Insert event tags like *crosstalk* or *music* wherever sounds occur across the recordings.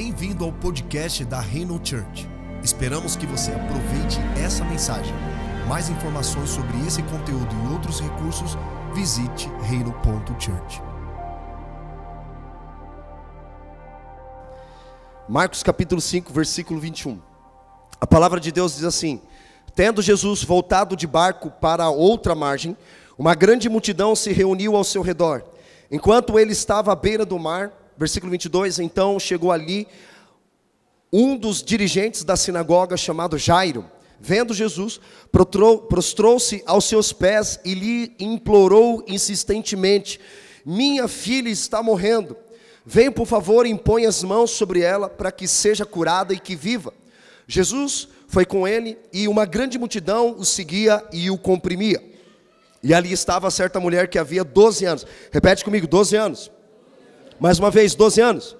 Bem-vindo ao podcast da Reino Church. Esperamos que você aproveite essa mensagem. Mais informações sobre esse conteúdo e outros recursos, visite reino.church. Marcos capítulo 5, versículo 21. A palavra de Deus diz assim: Tendo Jesus voltado de barco para outra margem, uma grande multidão se reuniu ao seu redor. Enquanto ele estava à beira do mar, versículo 22, então chegou ali um dos dirigentes da sinagoga chamado Jairo. Vendo Jesus, prostrou-se aos seus pés e lhe implorou insistentemente: Minha filha está morrendo. Venha, por favor, e impõe as mãos sobre ela para que seja curada e que viva. Jesus foi com ele e uma grande multidão o seguia e o comprimia. E ali estava certa mulher que havia 12 anos. Repete comigo, 12 anos. Mais uma vez, 12 anos.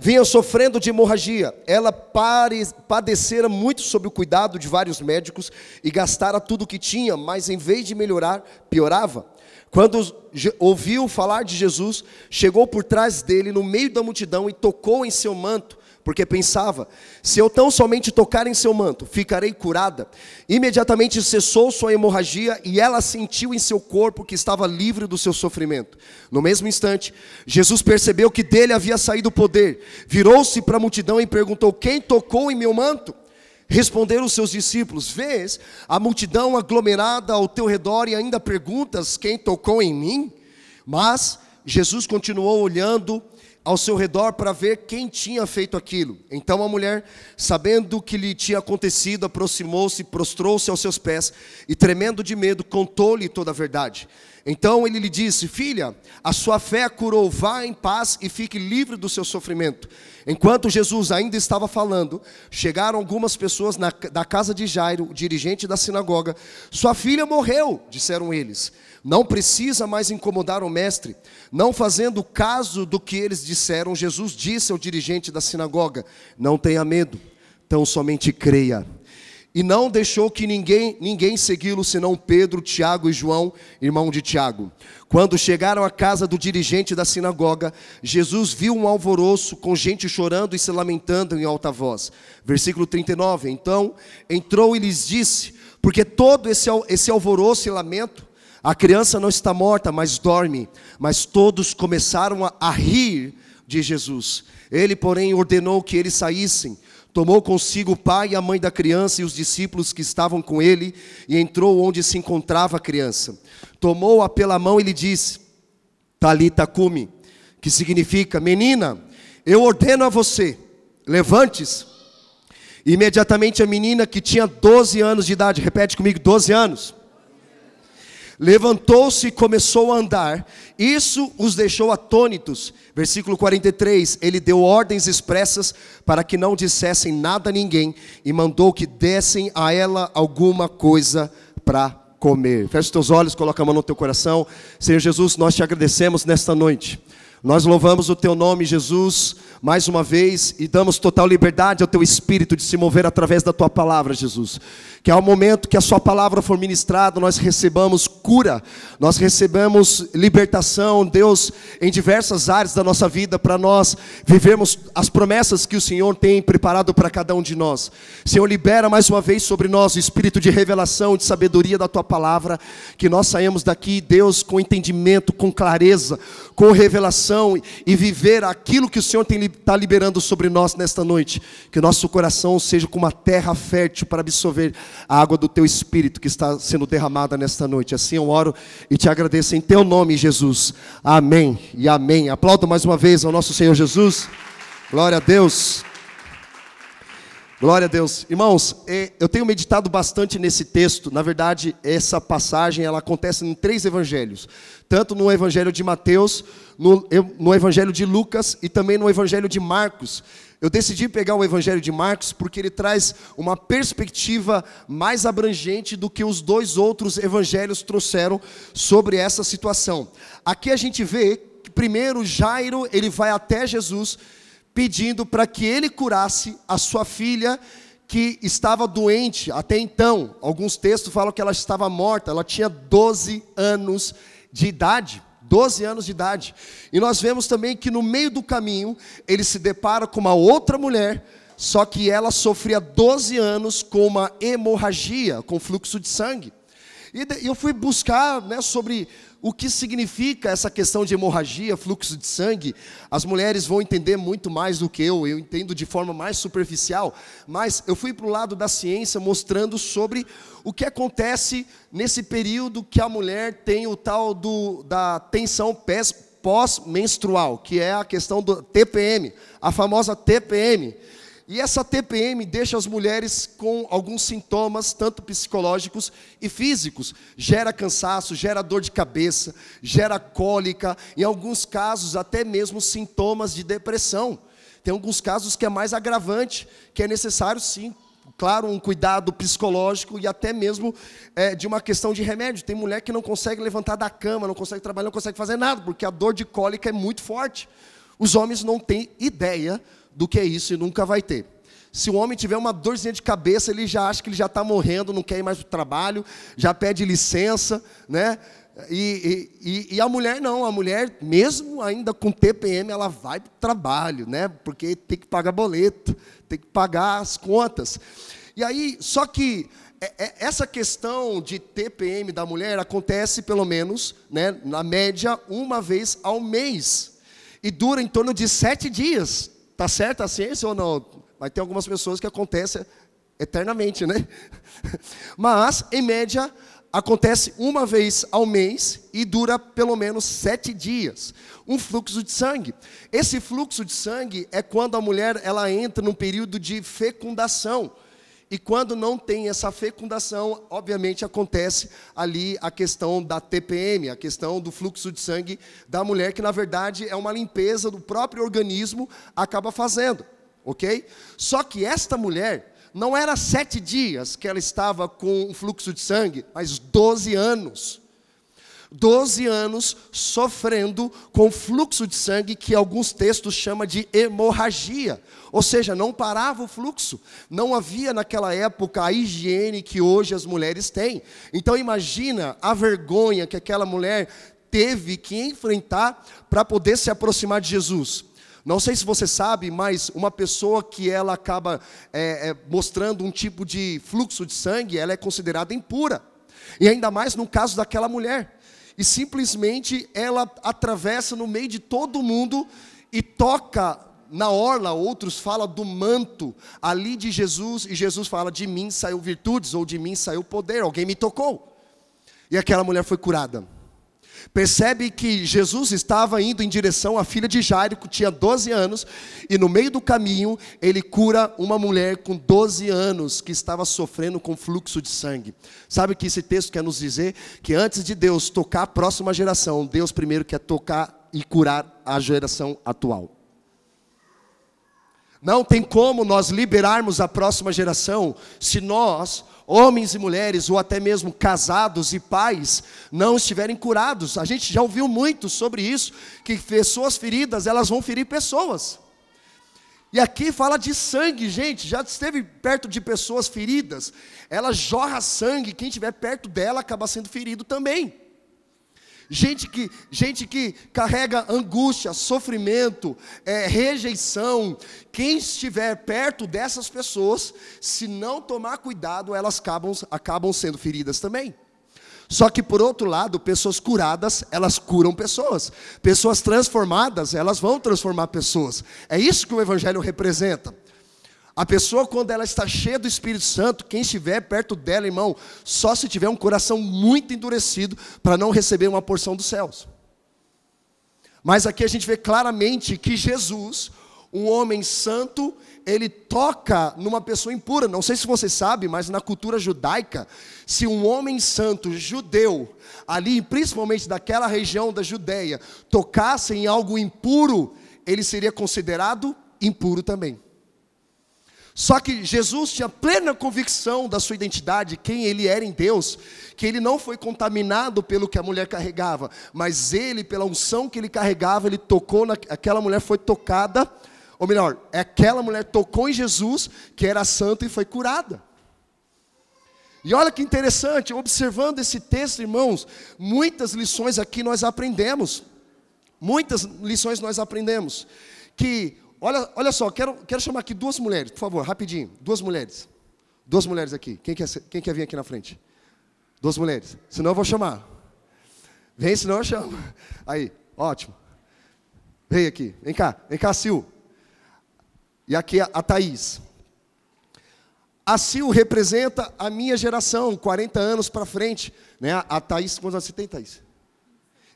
Vinha sofrendo de hemorragia. Ela pare, padecera muito sob o cuidado de vários médicos e gastara tudo o que tinha, mas em vez de melhorar, piorava. Quando ouviu falar de Jesus, chegou por trás dele, no meio da multidão, e tocou em seu manto, porque pensava: se eu tão somente tocar em seu manto, ficarei curada. Imediatamente cessou sua hemorragia e ela sentiu em seu corpo que estava livre do seu sofrimento. No mesmo instante, Jesus percebeu que dele havia saído o poder, virou-se para a multidão e perguntou: Quem tocou em meu manto? Responderam os seus discípulos: Vês a multidão aglomerada ao teu redor e ainda perguntas: Quem tocou em mim? Mas Jesus continuou olhando ao seu redor para ver quem tinha feito aquilo. Então a mulher, sabendo o que lhe tinha acontecido, aproximou-se, prostrou-se aos seus pés e, tremendo de medo, contou-lhe toda a verdade. Então ele lhe disse: Filha, a sua fé curou, vá em paz e fique livre do seu sofrimento. Enquanto Jesus ainda estava falando, chegaram algumas pessoas na, da casa de Jairo, dirigente da sinagoga. Sua filha morreu, disseram eles. Não precisa mais incomodar o mestre. Não fazendo caso do que eles disseram, Jesus disse ao dirigente da sinagoga: Não tenha medo, tão somente creia e não deixou que ninguém, ninguém segui-lo senão Pedro, Tiago e João, irmão de Tiago. Quando chegaram à casa do dirigente da sinagoga, Jesus viu um alvoroço com gente chorando e se lamentando em alta voz. Versículo 39. Então entrou e lhes disse: Porque todo esse, esse alvoroço e lamento, a criança não está morta, mas dorme. Mas todos começaram a, a rir de Jesus. Ele, porém, ordenou que eles saíssem Tomou consigo o pai e a mãe da criança e os discípulos que estavam com ele e entrou onde se encontrava a criança. Tomou-a pela mão e lhe disse: Talita cumi, que significa: Menina, eu ordeno a você, levantes. Imediatamente a menina que tinha 12 anos de idade, repete comigo, 12 anos levantou-se e começou a andar. Isso os deixou atônitos. Versículo 43: Ele deu ordens expressas para que não dissessem nada a ninguém e mandou que dessem a ela alguma coisa para comer. Feche os teus olhos, coloca a mão no teu coração. Senhor Jesus, nós te agradecemos nesta noite. Nós louvamos o teu nome, Jesus, mais uma vez e damos total liberdade ao teu espírito de se mover através da tua palavra, Jesus que ao momento que a Sua palavra for ministrada, nós recebamos cura, nós recebemos libertação, Deus, em diversas áreas da nossa vida, para nós vivermos as promessas que o Senhor tem preparado para cada um de nós. Senhor, libera mais uma vez sobre nós o espírito de revelação, de sabedoria da Tua palavra, que nós saímos daqui, Deus, com entendimento, com clareza, com revelação e viver aquilo que o Senhor está liberando sobre nós nesta noite. Que o nosso coração seja como uma terra fértil para absorver a água do teu espírito que está sendo derramada nesta noite. Assim eu oro e te agradeço em teu nome, Jesus. Amém e amém. Aplaudo mais uma vez ao nosso Senhor Jesus. Glória a Deus. Glória a Deus. Irmãos, é, eu tenho meditado bastante nesse texto. Na verdade, essa passagem ela acontece em três evangelhos. Tanto no evangelho de Mateus, no, no evangelho de Lucas e também no evangelho de Marcos. Eu decidi pegar o Evangelho de Marcos porque ele traz uma perspectiva mais abrangente do que os dois outros evangelhos trouxeram sobre essa situação. Aqui a gente vê que primeiro Jairo, ele vai até Jesus pedindo para que ele curasse a sua filha que estava doente até então. Alguns textos falam que ela estava morta, ela tinha 12 anos de idade. 12 anos de idade. E nós vemos também que no meio do caminho, ele se depara com uma outra mulher, só que ela sofria 12 anos com uma hemorragia, com fluxo de sangue. E eu fui buscar né, sobre o que significa essa questão de hemorragia, fluxo de sangue. As mulheres vão entender muito mais do que eu, eu entendo de forma mais superficial, mas eu fui para o lado da ciência mostrando sobre o que acontece nesse período que a mulher tem o tal do, da tensão pós-menstrual, que é a questão do TPM, a famosa TPM. E essa TPM deixa as mulheres com alguns sintomas, tanto psicológicos e físicos. Gera cansaço, gera dor de cabeça, gera cólica, em alguns casos, até mesmo sintomas de depressão. Tem alguns casos que é mais agravante, que é necessário sim, claro, um cuidado psicológico e até mesmo é, de uma questão de remédio. Tem mulher que não consegue levantar da cama, não consegue trabalhar, não consegue fazer nada, porque a dor de cólica é muito forte. Os homens não têm ideia do que isso e nunca vai ter. Se o homem tiver uma dorzinha de cabeça, ele já acha que ele já está morrendo, não quer ir mais para o trabalho, já pede licença, né? E, e, e, a mulher não, a mulher, mesmo ainda com TPM, ela vai para o trabalho, né? Porque tem que pagar boleto, tem que pagar as contas. E aí, só que é, é, essa questão de TPM da mulher acontece pelo menos, né, na média, uma vez ao mês. E dura em torno de sete dias. Está certa a ciência ou não? Mas tem algumas pessoas que acontece eternamente, né? *laughs* Mas, em média, acontece uma vez ao mês e dura pelo menos sete dias. Um fluxo de sangue. Esse fluxo de sangue é quando a mulher ela entra num período de fecundação. E quando não tem essa fecundação, obviamente acontece ali a questão da TPM, a questão do fluxo de sangue da mulher, que na verdade é uma limpeza do próprio organismo, acaba fazendo, ok? Só que esta mulher, não era sete dias que ela estava com um fluxo de sangue, mas doze anos. 12 anos sofrendo com fluxo de sangue que alguns textos chamam de hemorragia. Ou seja, não parava o fluxo. Não havia naquela época a higiene que hoje as mulheres têm. Então imagina a vergonha que aquela mulher teve que enfrentar para poder se aproximar de Jesus. Não sei se você sabe, mas uma pessoa que ela acaba é, é, mostrando um tipo de fluxo de sangue, ela é considerada impura. E ainda mais no caso daquela mulher e simplesmente ela atravessa no meio de todo mundo e toca na orla, outros falam do manto ali de Jesus, e Jesus fala: De mim saiu virtudes, ou de mim saiu poder, alguém me tocou. E aquela mulher foi curada. Percebe que Jesus estava indo em direção à filha de Jairo, que tinha 12 anos, e no meio do caminho ele cura uma mulher com 12 anos que estava sofrendo com fluxo de sangue. Sabe que esse texto quer nos dizer? Que antes de Deus tocar a próxima geração, Deus primeiro quer tocar e curar a geração atual. Não tem como nós liberarmos a próxima geração se nós homens e mulheres, ou até mesmo casados e pais, não estiverem curados. A gente já ouviu muito sobre isso, que pessoas feridas, elas vão ferir pessoas. E aqui fala de sangue, gente, já esteve perto de pessoas feridas, ela jorra sangue, quem estiver perto dela acaba sendo ferido também gente que, gente que carrega angústia, sofrimento, é, rejeição. Quem estiver perto dessas pessoas, se não tomar cuidado, elas acabam, acabam sendo feridas também. Só que por outro lado, pessoas curadas, elas curam pessoas. Pessoas transformadas, elas vão transformar pessoas. É isso que o evangelho representa. A pessoa, quando ela está cheia do Espírito Santo, quem estiver perto dela, irmão, só se tiver um coração muito endurecido para não receber uma porção dos céus. Mas aqui a gente vê claramente que Jesus, um homem santo, ele toca numa pessoa impura. Não sei se você sabe, mas na cultura judaica, se um homem santo judeu, ali, principalmente daquela região da Judéia, tocasse em algo impuro, ele seria considerado impuro também. Só que Jesus tinha plena convicção da sua identidade, quem ele era em Deus, que ele não foi contaminado pelo que a mulher carregava, mas ele, pela unção que ele carregava, ele tocou, na, aquela mulher foi tocada, ou melhor, aquela mulher tocou em Jesus, que era santo e foi curada. E olha que interessante, observando esse texto, irmãos, muitas lições aqui nós aprendemos. Muitas lições nós aprendemos. Que, olha, olha só, quero, quero chamar aqui duas mulheres, por favor, rapidinho. Duas mulheres. Duas mulheres aqui. Quem quer, quem quer vir aqui na frente? Duas mulheres. Senão eu vou chamar. Vem, senão eu chamo. Aí, ótimo. Vem aqui. Vem cá. Vem cá, Sil. E aqui a, a Thaís. A Sil representa a minha geração, 40 anos para frente. Né? A Thaís, quantos anos você tem, Thaís?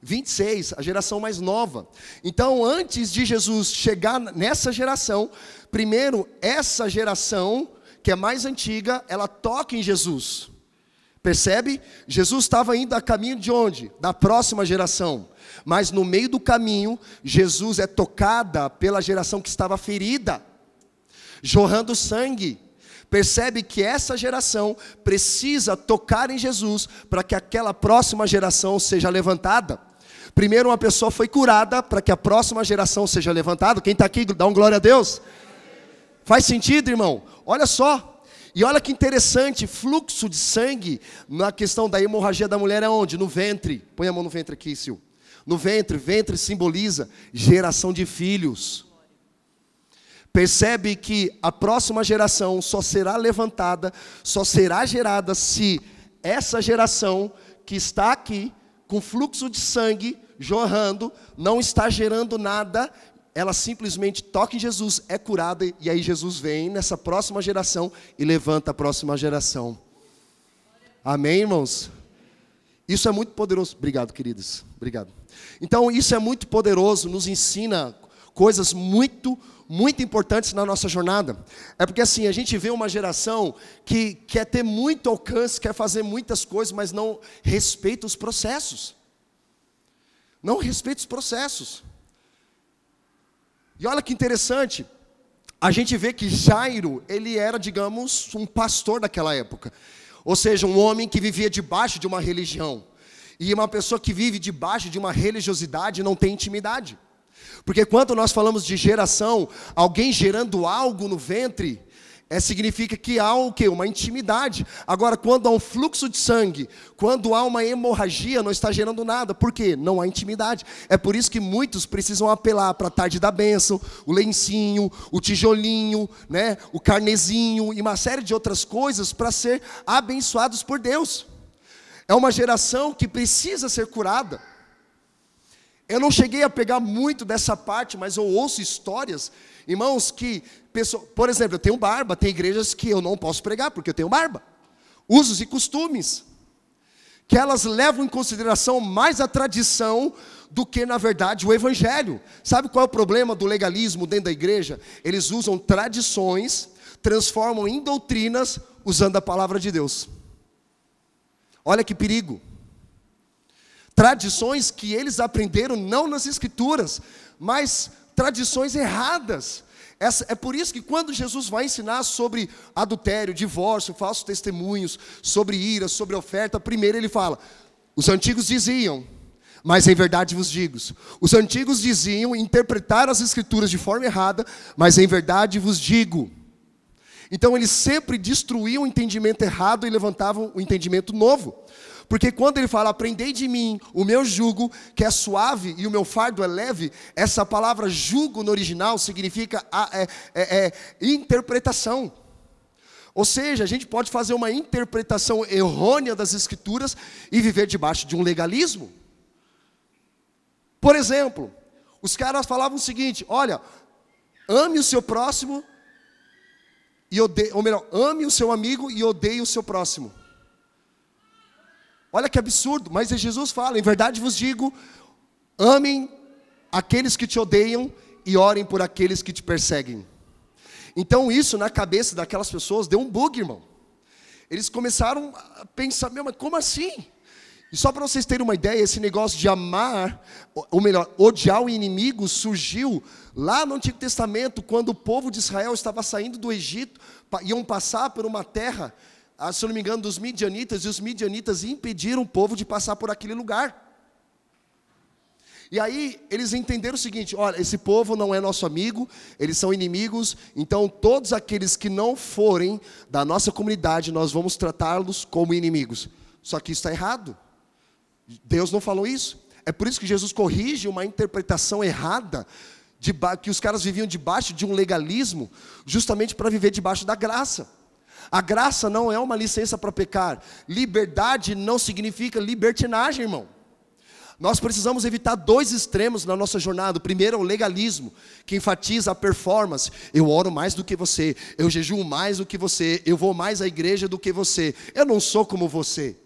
26, a geração mais nova. Então, antes de Jesus chegar nessa geração, primeiro, essa geração, que é mais antiga, ela toca em Jesus. Percebe? Jesus estava indo a caminho de onde? Da próxima geração. Mas no meio do caminho, Jesus é tocada pela geração que estava ferida, jorrando sangue. Percebe que essa geração precisa tocar em Jesus para que aquela próxima geração seja levantada. Primeiro, uma pessoa foi curada para que a próxima geração seja levantada. Quem está aqui, dá um glória a Deus. Faz sentido, irmão? Olha só. E olha que interessante, fluxo de sangue na questão da hemorragia da mulher é onde? No ventre. Põe a mão no ventre aqui, Sil. No ventre, ventre simboliza geração de filhos percebe que a próxima geração só será levantada, só será gerada se essa geração que está aqui, com fluxo de sangue jorrando, não está gerando nada, ela simplesmente toca em Jesus, é curada, e aí Jesus vem nessa próxima geração e levanta a próxima geração. Amém, irmãos? Isso é muito poderoso. Obrigado, queridos. Obrigado. Então, isso é muito poderoso, nos ensina coisas muito muito importantes na nossa jornada. É porque assim, a gente vê uma geração que quer ter muito alcance, quer fazer muitas coisas, mas não respeita os processos. Não respeita os processos. E olha que interessante, a gente vê que Jairo, ele era, digamos, um pastor daquela época. Ou seja, um homem que vivia debaixo de uma religião. E uma pessoa que vive debaixo de uma religiosidade não tem intimidade. Porque quando nós falamos de geração, alguém gerando algo no ventre, é, significa que há o quê? Uma intimidade. Agora, quando há um fluxo de sangue, quando há uma hemorragia, não está gerando nada. Por quê? Não há intimidade. É por isso que muitos precisam apelar para a tarde da bênção, o lencinho, o tijolinho, né, o carnezinho e uma série de outras coisas para ser abençoados por Deus. É uma geração que precisa ser curada. Eu não cheguei a pegar muito dessa parte, mas eu ouço histórias, irmãos, que, pessoa, por exemplo, eu tenho barba, tem igrejas que eu não posso pregar porque eu tenho barba. Usos e costumes, que elas levam em consideração mais a tradição do que, na verdade, o evangelho. Sabe qual é o problema do legalismo dentro da igreja? Eles usam tradições, transformam em doutrinas, usando a palavra de Deus. Olha que perigo tradições que eles aprenderam não nas escrituras, mas tradições erradas. Essa, é por isso que quando Jesus vai ensinar sobre adultério, divórcio, falsos testemunhos, sobre ira, sobre oferta, primeiro ele fala: os antigos diziam, mas em verdade vos digo. Os antigos diziam, interpretaram as escrituras de forma errada, mas em verdade vos digo. Então eles sempre destruíam o entendimento errado e levantavam o entendimento novo. Porque quando ele fala, aprendei de mim o meu jugo, que é suave e o meu fardo é leve, essa palavra jugo no original significa é, é, é, interpretação. Ou seja, a gente pode fazer uma interpretação errônea das escrituras e viver debaixo de um legalismo. Por exemplo, os caras falavam o seguinte: olha, ame o seu próximo e odeie, ou melhor, ame o seu amigo e odeie o seu próximo. Olha que absurdo, mas Jesus fala: em verdade vos digo, amem aqueles que te odeiam e orem por aqueles que te perseguem. Então, isso na cabeça daquelas pessoas deu um bug, irmão. Eles começaram a pensar: meu, mas como assim? E só para vocês terem uma ideia, esse negócio de amar, ou melhor, odiar o inimigo surgiu lá no Antigo Testamento, quando o povo de Israel estava saindo do Egito, iam passar por uma terra ah, se não me engano, dos midianitas, e os midianitas impediram o povo de passar por aquele lugar. E aí eles entenderam o seguinte: olha, esse povo não é nosso amigo, eles são inimigos, então todos aqueles que não forem da nossa comunidade, nós vamos tratá-los como inimigos. Só que isso está errado. Deus não falou isso. É por isso que Jesus corrige uma interpretação errada, de, que os caras viviam debaixo de um legalismo, justamente para viver debaixo da graça. A graça não é uma licença para pecar. Liberdade não significa libertinagem, irmão. Nós precisamos evitar dois extremos na nossa jornada. O primeiro é o legalismo, que enfatiza a performance. Eu oro mais do que você, eu jejuo mais do que você, eu vou mais à igreja do que você. Eu não sou como você,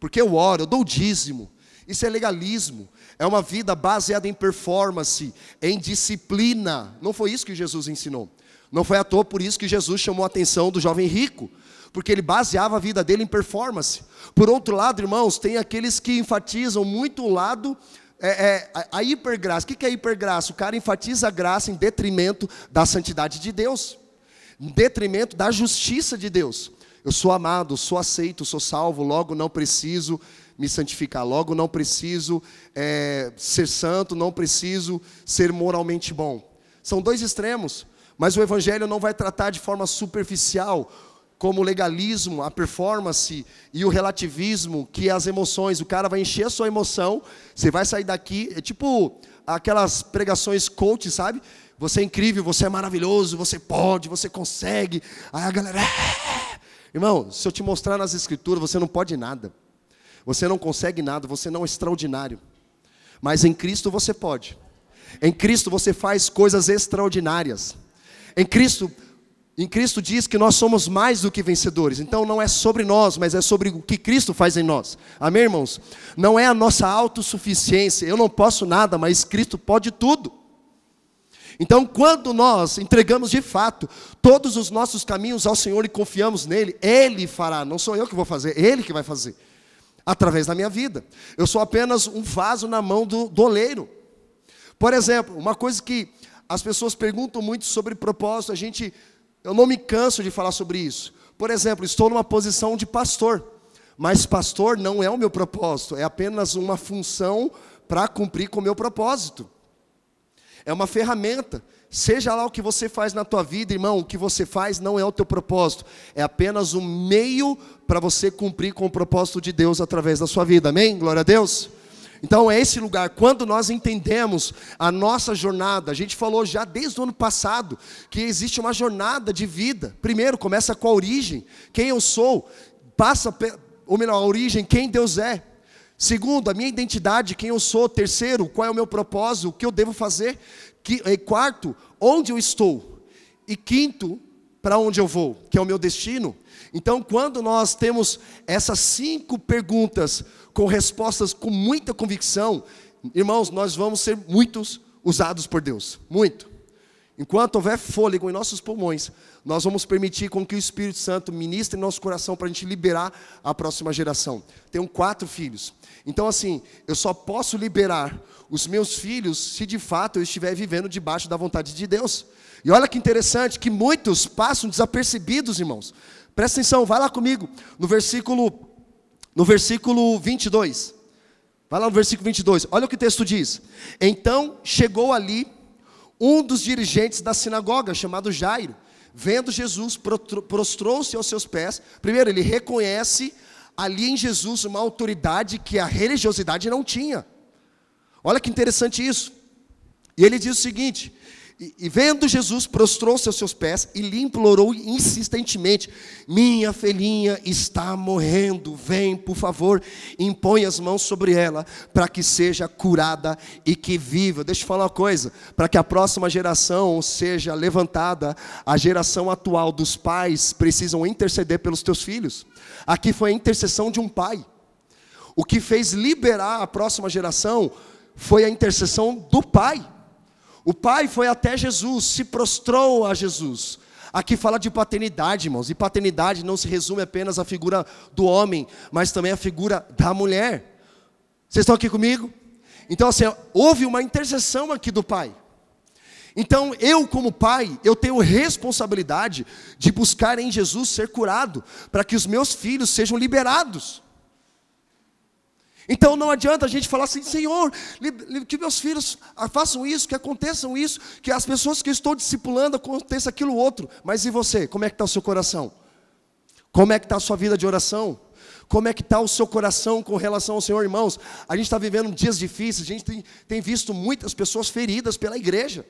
porque eu oro, eu dou dízimo. Isso é legalismo. É uma vida baseada em performance, em disciplina. Não foi isso que Jesus ensinou. Não foi à toa por isso que Jesus chamou a atenção do jovem rico porque ele baseava a vida dele em performance. Por outro lado, irmãos, tem aqueles que enfatizam muito o lado é, é, a, hipergraça. O que é hipergraça? O cara enfatiza a graça em detrimento da santidade de Deus, em detrimento da justiça de Deus. Eu sou amado, sou aceito, sou salvo, logo não preciso me santificar, logo não preciso é, ser santo, não preciso ser moralmente bom. São dois extremos, mas o Evangelho não vai tratar de forma superficial como o legalismo, a performance e o relativismo, que as emoções, o cara vai encher a sua emoção, você vai sair daqui, é tipo aquelas pregações coach, sabe? Você é incrível, você é maravilhoso, você pode, você consegue. Aí a galera, é! irmão, se eu te mostrar nas escrituras, você não pode nada. Você não consegue nada, você não é extraordinário. Mas em Cristo você pode. Em Cristo você faz coisas extraordinárias. Em Cristo em Cristo diz que nós somos mais do que vencedores. Então não é sobre nós, mas é sobre o que Cristo faz em nós. Amém, irmãos? Não é a nossa autossuficiência. Eu não posso nada, mas Cristo pode tudo. Então, quando nós entregamos de fato todos os nossos caminhos ao Senhor e confiamos nele, Ele fará. Não sou eu que vou fazer, Ele que vai fazer. Através da minha vida. Eu sou apenas um vaso na mão do, do oleiro. Por exemplo, uma coisa que as pessoas perguntam muito sobre propósito, a gente eu não me canso de falar sobre isso. Por exemplo, estou numa posição de pastor, mas pastor não é o meu propósito, é apenas uma função para cumprir com o meu propósito. É uma ferramenta. Seja lá o que você faz na tua vida, irmão, o que você faz não é o teu propósito, é apenas um meio para você cumprir com o propósito de Deus através da sua vida. Amém? Glória a Deus. Então é esse lugar, quando nós entendemos a nossa jornada, a gente falou já desde o ano passado que existe uma jornada de vida. Primeiro, começa com a origem, quem eu sou, passa, ou melhor, a origem, quem Deus é. Segundo, a minha identidade, quem eu sou. Terceiro, qual é o meu propósito, o que eu devo fazer. Quarto, onde eu estou. E quinto, para onde eu vou, que é o meu destino. Então, quando nós temos essas cinco perguntas com respostas com muita convicção, irmãos, nós vamos ser muitos usados por Deus, muito. Enquanto houver fôlego em nossos pulmões, nós vamos permitir com que o Espírito Santo ministre em nosso coração para a gente liberar a próxima geração. Tenho quatro filhos. Então, assim, eu só posso liberar os meus filhos se de fato eu estiver vivendo debaixo da vontade de Deus. E olha que interessante que muitos passam desapercebidos, irmãos. Presta atenção, vai lá comigo no versículo no versículo 22. Vai lá no versículo 22. Olha o que o texto diz. Então chegou ali um dos dirigentes da sinagoga, chamado Jairo. Vendo Jesus, prostrou-se aos seus pés. Primeiro, ele reconhece ali em Jesus uma autoridade que a religiosidade não tinha. Olha que interessante isso. E ele diz o seguinte: e, e vendo Jesus, prostrou-se aos seus pés e lhe implorou insistentemente: Minha filhinha está morrendo, vem, por favor, impõe as mãos sobre ela, para que seja curada e que viva. Deixa eu falar uma coisa: para que a próxima geração seja levantada, a geração atual dos pais precisam interceder pelos teus filhos. Aqui foi a intercessão de um pai. O que fez liberar a próxima geração foi a intercessão do pai. O pai foi até Jesus, se prostrou a Jesus. Aqui fala de paternidade, irmãos, e paternidade não se resume apenas à figura do homem, mas também à figura da mulher. Vocês estão aqui comigo? Então, assim, houve uma intercessão aqui do pai. Então, eu, como pai, eu tenho responsabilidade de buscar em Jesus ser curado, para que os meus filhos sejam liberados. Então não adianta a gente falar assim, Senhor, que meus filhos façam isso, que aconteçam isso, que as pessoas que eu estou discipulando aconteça aquilo outro. Mas e você? Como é que está o seu coração? Como é que está a sua vida de oração? Como é que está o seu coração com relação ao Senhor, irmãos? A gente está vivendo dias difíceis, a gente tem, tem visto muitas pessoas feridas pela igreja.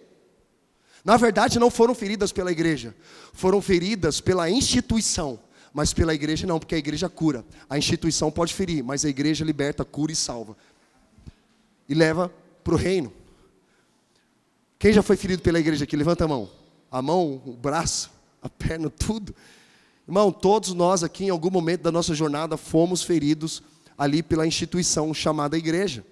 Na verdade, não foram feridas pela igreja, foram feridas pela instituição mas pela igreja não, porque a igreja cura. A instituição pode ferir, mas a igreja liberta, cura e salva. E leva para o reino. Quem já foi ferido pela igreja aqui? Levanta a mão. A mão, o braço, a perna, tudo. Irmão, todos nós aqui, em algum momento da nossa jornada, fomos feridos ali pela instituição chamada igreja.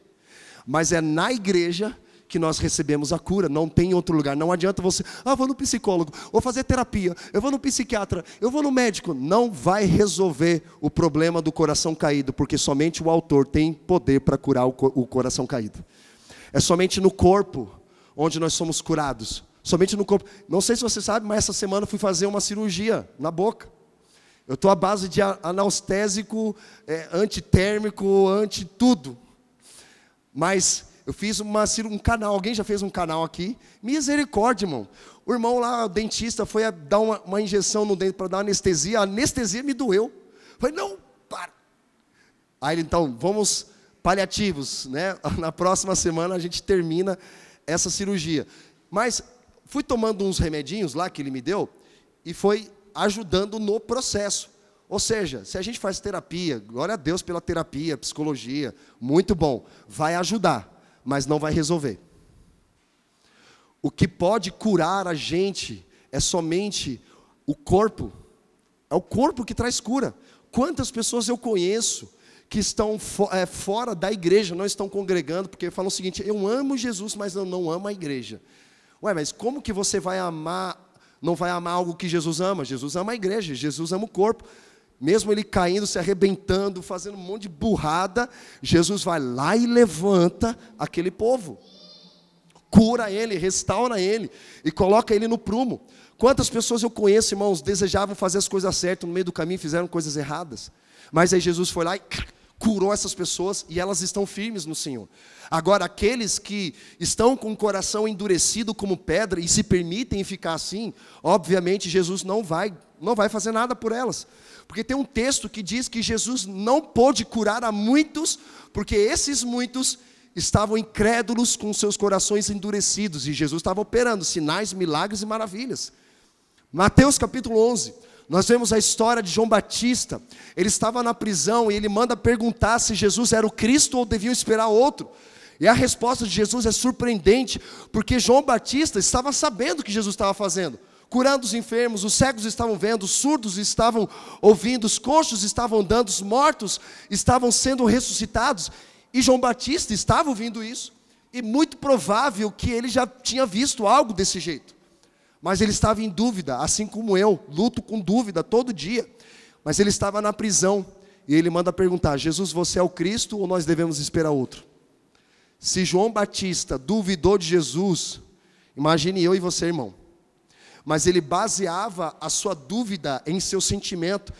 Mas é na igreja que nós recebemos a cura, não tem outro lugar. Não adianta você, ah, vou no psicólogo, vou fazer terapia, eu vou no psiquiatra, eu vou no médico. Não vai resolver o problema do coração caído, porque somente o autor tem poder para curar o, coração caído. É somente no corpo onde nós somos curados. Somente no corpo. Não sei se você sabe, mas essa semana fui fazer uma cirurgia na boca. Eu estou à base de anestésico, é, antitérmico, anti tudo. Mas eu fiz uma, um canal, alguém já fez um canal aqui? Misericórdia, irmão. O irmão lá, o dentista, foi dar uma, uma injeção no dente para dar anestesia. A anestesia me doeu. Eu falei, não, para. Aí ele, então, vamos paliativos, né? *laughs* Na próxima semana a gente termina essa cirurgia. Mas fui tomando uns remedinhos lá que ele me deu e foi ajudando no processo. Ou seja, se a gente faz terapia, glória a Deus pela terapia, psicologia, muito bom, vai ajudar mas não vai resolver. O que pode curar a gente é somente o corpo. É o corpo que traz cura. Quantas pessoas eu conheço que estão é, fora da igreja, não estão congregando, porque falam o seguinte: eu amo Jesus, mas eu não amo a igreja. Ué, mas como que você vai amar, não vai amar algo que Jesus ama? Jesus ama a igreja, Jesus ama o corpo. Mesmo ele caindo, se arrebentando, fazendo um monte de burrada, Jesus vai lá e levanta aquele povo. Cura ele, restaura ele e coloca ele no prumo. Quantas pessoas eu conheço, irmãos, desejavam fazer as coisas certas, no meio do caminho fizeram coisas erradas. Mas aí Jesus foi lá e curou essas pessoas e elas estão firmes no Senhor. Agora, aqueles que estão com o coração endurecido como pedra e se permitem ficar assim, obviamente Jesus não vai, não vai fazer nada por elas. Porque tem um texto que diz que Jesus não pôde curar a muitos, porque esses muitos estavam incrédulos com seus corações endurecidos, e Jesus estava operando sinais, milagres e maravilhas. Mateus capítulo 11, nós vemos a história de João Batista. Ele estava na prisão e ele manda perguntar se Jesus era o Cristo ou deviam esperar outro. E a resposta de Jesus é surpreendente, porque João Batista estava sabendo o que Jesus estava fazendo curando os enfermos, os cegos estavam vendo, os surdos estavam ouvindo, os coxos estavam andando, os mortos estavam sendo ressuscitados. E João Batista estava ouvindo isso, e muito provável que ele já tinha visto algo desse jeito. Mas ele estava em dúvida, assim como eu, luto com dúvida todo dia. Mas ele estava na prisão, e ele manda perguntar: Jesus, você é o Cristo ou nós devemos esperar outro? Se João Batista duvidou de Jesus, imagine eu e você, irmão mas ele baseava a sua dúvida em seu sentimento.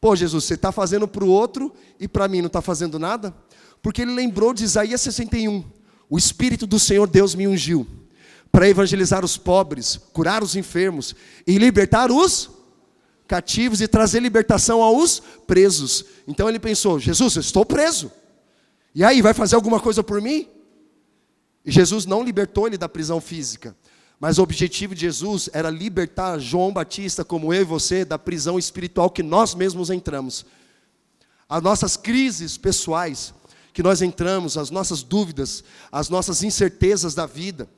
Pô, Jesus, você está fazendo para o outro e para mim não está fazendo nada? Porque ele lembrou de Isaías 61. O Espírito do Senhor Deus me ungiu para evangelizar os pobres, curar os enfermos e libertar os cativos e trazer libertação aos presos. Então ele pensou: Jesus, eu estou preso. E aí, vai fazer alguma coisa por mim? E Jesus não libertou ele da prisão física, mas o objetivo de Jesus era libertar João Batista, como eu e você, da prisão espiritual que nós mesmos entramos. As nossas crises pessoais que nós entramos, as nossas dúvidas, as nossas incertezas da vida,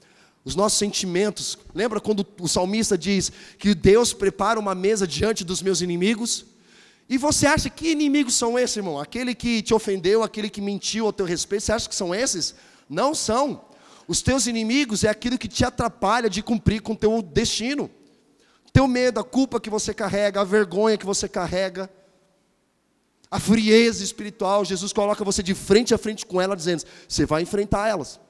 os nossos sentimentos. Lembra quando o salmista diz que Deus prepara uma mesa diante dos meus inimigos? E você acha que inimigos são esses, irmão? Aquele que te ofendeu, aquele que mentiu ao teu respeito, você acha que são esses? Não são. Os teus inimigos é aquilo que te atrapalha de cumprir com o teu destino. Teu medo, a culpa que você carrega, a vergonha que você carrega, a frieza espiritual, Jesus coloca você de frente a frente com ela, dizendo: você vai enfrentar elas.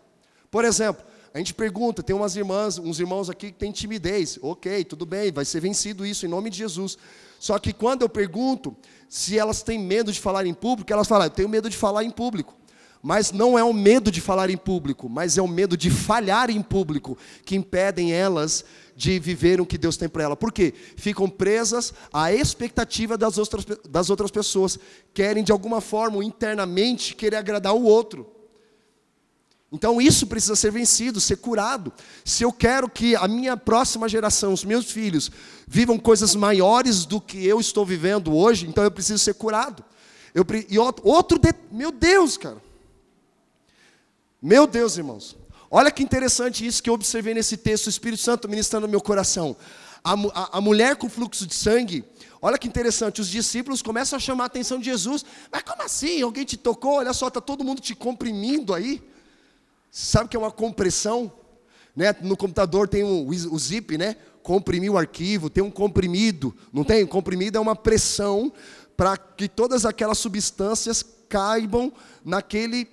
Por exemplo, a gente pergunta, tem umas irmãs, uns irmãos aqui que têm timidez. Ok, tudo bem, vai ser vencido isso em nome de Jesus. Só que quando eu pergunto se elas têm medo de falar em público, elas falam, eu tenho medo de falar em público. Mas não é o medo de falar em público, mas é o medo de falhar em público que impedem elas de viver o que Deus tem para ela. Por quê? Ficam presas à expectativa das outras, das outras pessoas. Querem, de alguma forma, internamente, querer agradar o outro. Então isso precisa ser vencido, ser curado. Se eu quero que a minha próxima geração, os meus filhos, vivam coisas maiores do que eu estou vivendo hoje, então eu preciso ser curado. Eu, e outro, de, meu Deus, cara. Meu Deus, irmãos. Olha que interessante isso que eu observei nesse texto, o Espírito Santo ministrando no meu coração. A, a, a mulher com fluxo de sangue, olha que interessante, os discípulos começam a chamar a atenção de Jesus. Mas como assim? Alguém te tocou? Olha só, está todo mundo te comprimindo aí. Sabe o que é uma compressão? Né? No computador tem um, o zip, né? Comprimir o arquivo, tem um comprimido, não tem? Comprimido é uma pressão para que todas aquelas substâncias caibam naquele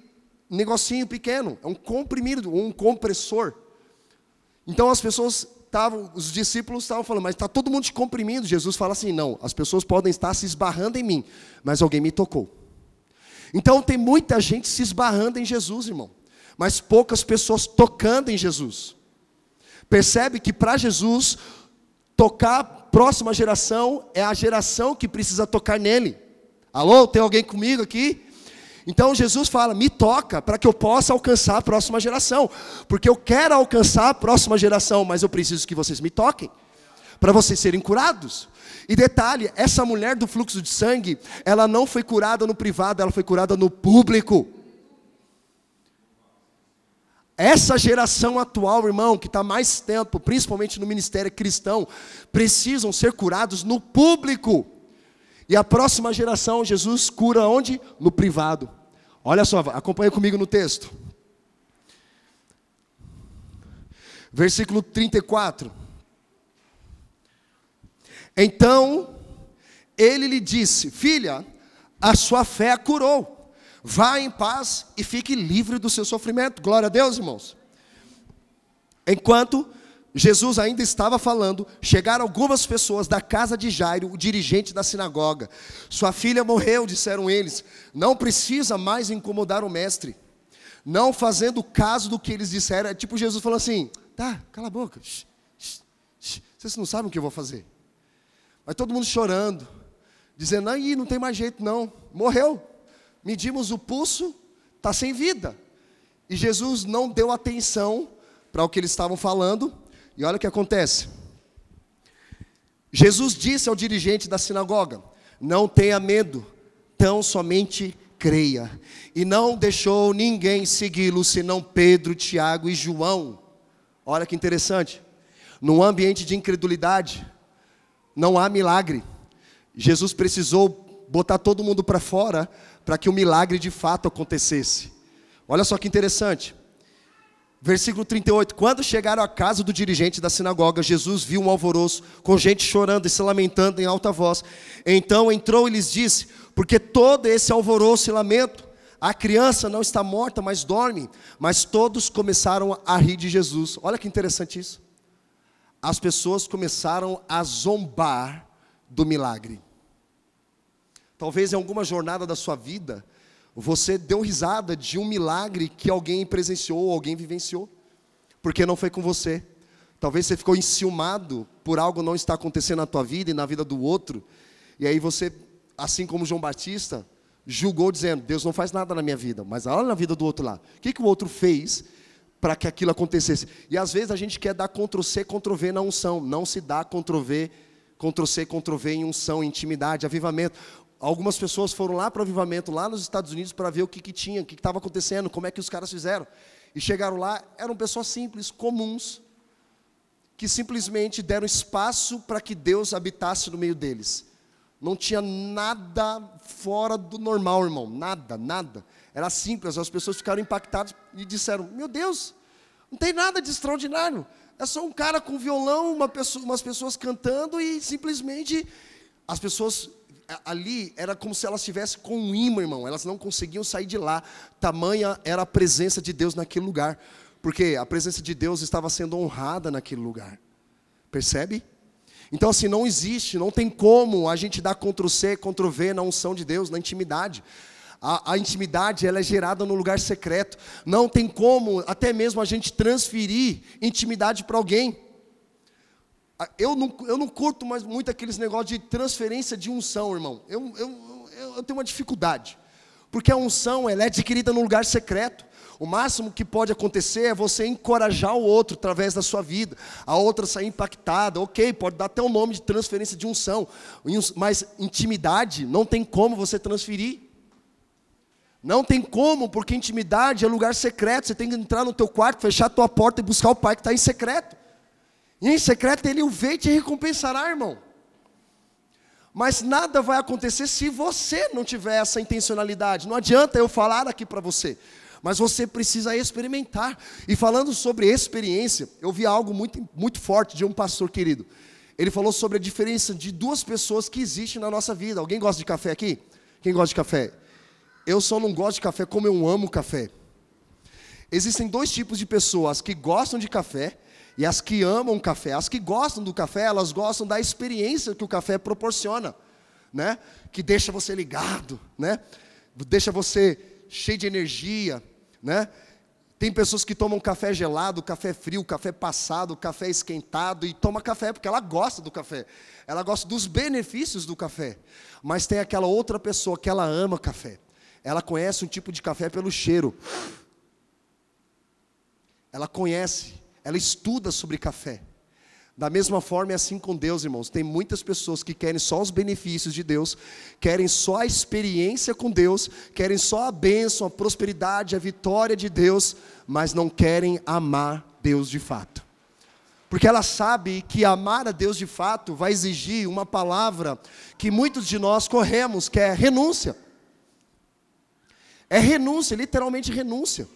negocinho pequeno. É um comprimido, um compressor. Então as pessoas estavam, os discípulos estavam falando, mas está todo mundo te comprimindo. Jesus fala assim: não, as pessoas podem estar se esbarrando em mim, mas alguém me tocou. Então tem muita gente se esbarrando em Jesus, irmão mas poucas pessoas tocando em Jesus. Percebe que para Jesus, tocar a próxima geração é a geração que precisa tocar nele. Alô, tem alguém comigo aqui? Então Jesus fala: me toca para que eu possa alcançar a próxima geração, porque eu quero alcançar a próxima geração, mas eu preciso que vocês me toquem, para vocês serem curados. E detalhe: essa mulher do fluxo de sangue, ela não foi curada no privado, ela foi curada no público. Essa geração atual, irmão, que está mais tempo, principalmente no ministério cristão, precisam ser curados no público. E a próxima geração, Jesus cura onde? No privado. Olha só, acompanha comigo no texto. Versículo 34. Então, ele lhe disse: Filha, a sua fé a curou Vá em paz e fique livre do seu sofrimento. Glória a Deus, irmãos. Enquanto Jesus ainda estava falando, chegaram algumas pessoas da casa de Jairo, o dirigente da sinagoga. Sua filha morreu, disseram eles. Não precisa mais incomodar o mestre. Não fazendo caso do que eles disseram. É tipo Jesus falou assim: tá, cala a boca. Vocês não sabem o que eu vou fazer. Mas todo mundo chorando, dizendo: aí não tem mais jeito não. Morreu medimos o pulso, está sem vida. E Jesus não deu atenção para o que eles estavam falando, e olha o que acontece. Jesus disse ao dirigente da sinagoga: Não tenha medo, tão somente creia. E não deixou ninguém segui-lo, senão Pedro, Tiago e João. Olha que interessante. Num ambiente de incredulidade, não há milagre. Jesus precisou botar todo mundo para fora para que o milagre de fato acontecesse. Olha só que interessante. Versículo 38: Quando chegaram à casa do dirigente da sinagoga, Jesus viu um alvoroço, com gente chorando e se lamentando em alta voz. Então entrou e lhes disse: Porque todo esse alvoroço e lamento, a criança não está morta, mas dorme. Mas todos começaram a rir de Jesus. Olha que interessante isso. As pessoas começaram a zombar do milagre. Talvez em alguma jornada da sua vida, você deu risada de um milagre que alguém presenciou, alguém vivenciou, porque não foi com você. Talvez você ficou enciumado por algo não estar acontecendo na tua vida e na vida do outro, e aí você, assim como João Batista, julgou dizendo: Deus não faz nada na minha vida, mas olha na vida do outro lá. O que, que o outro fez para que aquilo acontecesse? E às vezes a gente quer dar Ctrl-C, Ctrl-V na unção. Não se dá Ctrl-V, Ctrl-C, Ctrl-V em unção, intimidade, avivamento. Algumas pessoas foram lá para o avivamento, lá nos Estados Unidos, para ver o que, que tinha, o que estava acontecendo, como é que os caras fizeram. E chegaram lá, eram pessoas simples, comuns, que simplesmente deram espaço para que Deus habitasse no meio deles. Não tinha nada fora do normal, irmão, nada, nada. Era simples, as pessoas ficaram impactadas e disseram: Meu Deus, não tem nada de extraordinário. É só um cara com violão, uma pessoa, umas pessoas cantando e simplesmente as pessoas ali era como se elas estivessem com um imã, irmão. Elas não conseguiam sair de lá. Tamanha era a presença de Deus naquele lugar. Porque a presença de Deus estava sendo honrada naquele lugar. Percebe? Então, assim, não existe, não tem como a gente dar Ctrl C, Ctrl V na unção de Deus, na intimidade. A, a, intimidade ela é gerada no lugar secreto. Não tem como, até mesmo a gente transferir intimidade para alguém. Eu não, eu não curto mais muito aqueles negócios de transferência de unção, irmão. Eu, eu, eu, eu tenho uma dificuldade. Porque a unção ela é adquirida no lugar secreto. O máximo que pode acontecer é você encorajar o outro através da sua vida, a outra sair impactada, ok, pode dar até o nome de transferência de unção, mas intimidade não tem como você transferir. Não tem como, porque intimidade é lugar secreto, você tem que entrar no teu quarto, fechar a tua porta e buscar o pai que está em secreto. E em secreto ele o vê e te recompensará, irmão. Mas nada vai acontecer se você não tiver essa intencionalidade. Não adianta eu falar aqui para você mas você precisa experimentar. E falando sobre experiência, eu vi algo muito, muito forte de um pastor querido. Ele falou sobre a diferença de duas pessoas que existem na nossa vida. Alguém gosta de café aqui? Quem gosta de café? Eu só não gosto de café como eu amo café. Existem dois tipos de pessoas: as que gostam de café e as que amam café. As que gostam do café, elas gostam da experiência que o café proporciona, né? Que deixa você ligado, né? Deixa você cheio de energia, né? Tem pessoas que tomam café gelado, café frio, café passado, café esquentado e toma café porque ela gosta do café. Ela gosta dos benefícios do café. Mas tem aquela outra pessoa que ela ama café. Ela conhece um tipo de café pelo cheiro. Ela conhece, ela estuda sobre café. Da mesma forma é assim com Deus, irmãos. Tem muitas pessoas que querem só os benefícios de Deus, querem só a experiência com Deus, querem só a bênção, a prosperidade, a vitória de Deus, mas não querem amar Deus de fato. Porque ela sabe que amar a Deus de fato vai exigir uma palavra que muitos de nós corremos, que é renúncia. É renúncia, literalmente renúncia.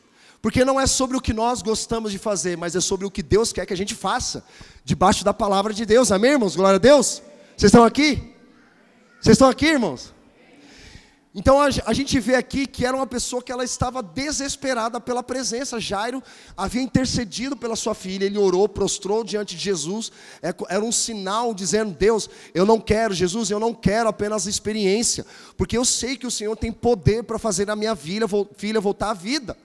Porque não é sobre o que nós gostamos de fazer, mas é sobre o que Deus quer que a gente faça, debaixo da palavra de Deus. Amém, irmãos? Glória a Deus. Vocês estão aqui? Vocês estão aqui, irmãos? Então a, gente vê aqui que era uma pessoa que ela estava desesperada pela presença. Jairo havia intercedido pela sua filha, ele orou, prostrou diante de Jesus. É, era um sinal dizendo: Deus, eu não quero, Jesus, eu não quero apenas experiência, porque eu sei que o Senhor tem poder para fazer a minha filha voltar à vida.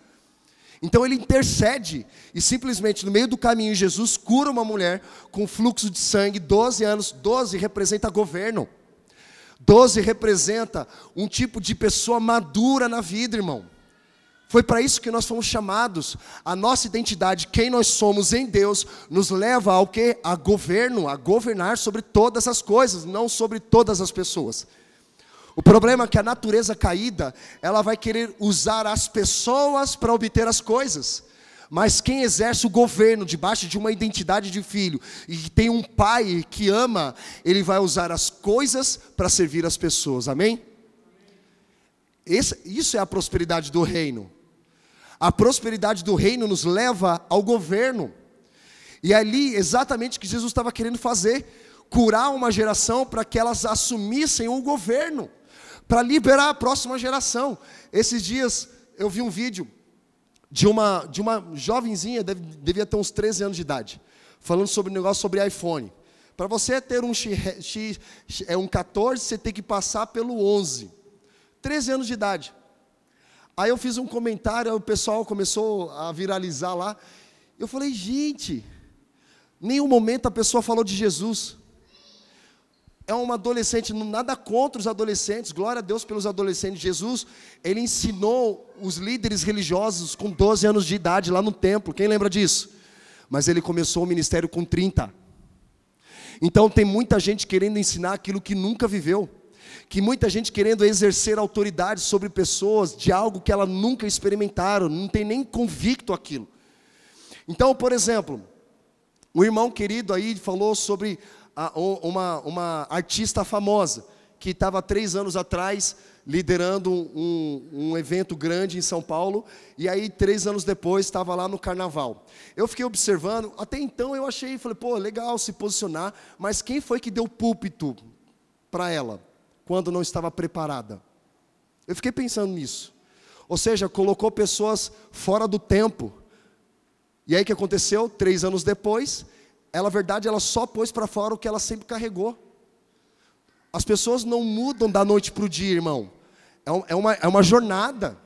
Então ele intercede e simplesmente no meio do caminho Jesus cura uma mulher com fluxo de sangue, 12 anos, 12 representa governo. 12 representa um tipo de pessoa madura na vida, irmão. Foi para isso que nós fomos chamados. A nossa identidade, quem nós somos em Deus, nos leva ao que? A governo, a governar sobre todas as coisas, não sobre todas as pessoas. O problema é que a natureza caída, ela vai querer usar as pessoas para obter as coisas. Mas quem exerce o governo debaixo de uma identidade de filho e tem um pai que ama, ele vai usar as coisas para servir as pessoas. Amém? Esse, isso é a prosperidade do reino. A prosperidade do reino nos leva ao governo. E ali exatamente o que Jesus estava querendo fazer, curar uma geração para que elas assumissem o governo para liberar a próxima geração. Esses dias eu vi um vídeo de uma, de uma jovenzinha, devia ter uns 13 anos de idade, falando sobre um negócio sobre iPhone. Para você ter um, X, é um 14, você tem que passar pelo 11. 13 anos de idade. Aí eu fiz um comentário, o pessoal começou a viralizar lá. Eu falei, gente, nenhum momento a pessoa falou de Jesus é uma adolescente, nada contra os adolescentes, glória a Deus pelos adolescentes. Jesus, ele ensinou os líderes religiosos com 12 anos de idade lá no templo, quem lembra disso? Mas ele começou o ministério com 30. Então tem muita gente querendo ensinar aquilo que nunca viveu, que muita gente querendo exercer autoridade sobre pessoas de algo que ela nunca experimentaram, não tem nem convicto aquilo. Então, por exemplo, o irmão querido aí falou sobre uma, uma artista famosa que estava três anos atrás liderando um, um, evento grande em São Paulo, e aí três anos depois estava lá no carnaval. Eu fiquei observando, até então eu achei, falei, pô, legal se posicionar, mas quem foi que deu púlpito para ela, quando não estava preparada? Eu fiquei pensando nisso. Ou seja, colocou pessoas fora do tempo. E aí o que aconteceu? Três anos depois, ela, na verdade, ela só pôs para fora o que ela sempre carregou. As pessoas não mudam da noite para o dia, irmão. é, uma, é uma jornada.